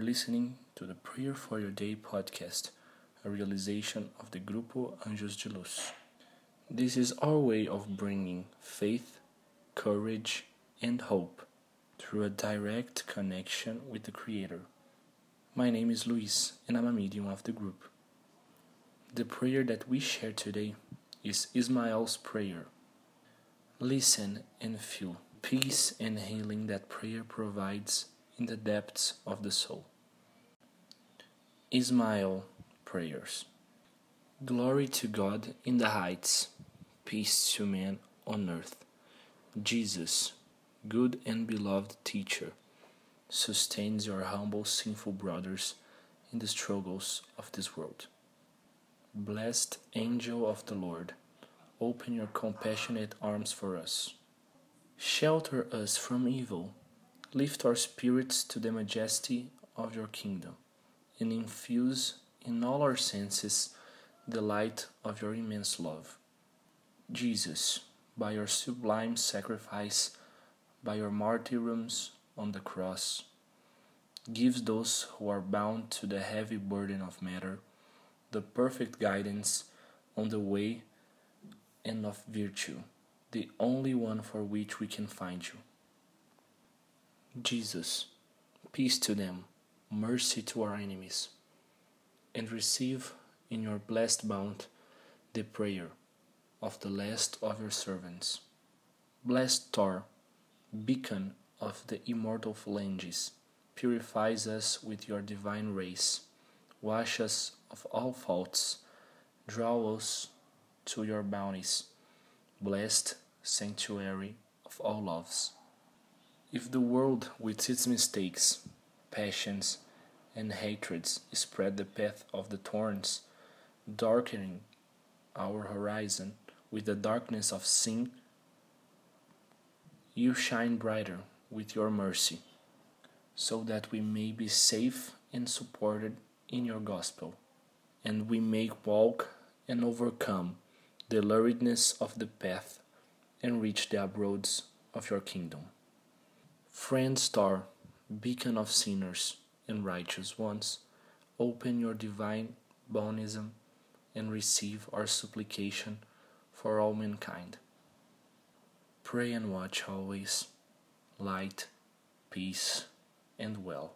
listening to the Prayer for Your Day podcast, a realization of the Grupo Anjos de Luz. This is our way of bringing faith, courage, and hope through a direct connection with the Creator. My name is Luis, and I'm a medium of the group. The prayer that we share today is Ismael's prayer. Listen and feel peace and healing that prayer provides in the depths of the soul. Ismael prayers. Glory to God in the heights, peace to man on earth. Jesus, good and beloved teacher, sustains your humble sinful brothers in the struggles of this world. Blessed angel of the Lord, open your compassionate arms for us. Shelter us from evil Lift our spirits to the majesty of your kingdom, and infuse in all our senses the light of your immense love. Jesus, by your sublime sacrifice, by your martyrdoms on the cross, gives those who are bound to the heavy burden of matter the perfect guidance on the way and of virtue, the only one for which we can find you. Jesus, peace to them, mercy to our enemies, and receive in your blessed bounty the prayer of the last of your servants. Blessed Thor, beacon of the immortal phalanges, purifies us with your divine rays, wash us of all faults, draw us to your bounties, blessed sanctuary of all loves. If the world with its mistakes, passions, and hatreds spread the path of the thorns, darkening our horizon with the darkness of sin, you shine brighter with your mercy, so that we may be safe and supported in your gospel, and we may walk and overcome the luridness of the path and reach the abroads of your kingdom. Friend star, beacon of sinners and righteous ones, open your divine bonism and receive our supplication for all mankind. Pray and watch always, light, peace, and well.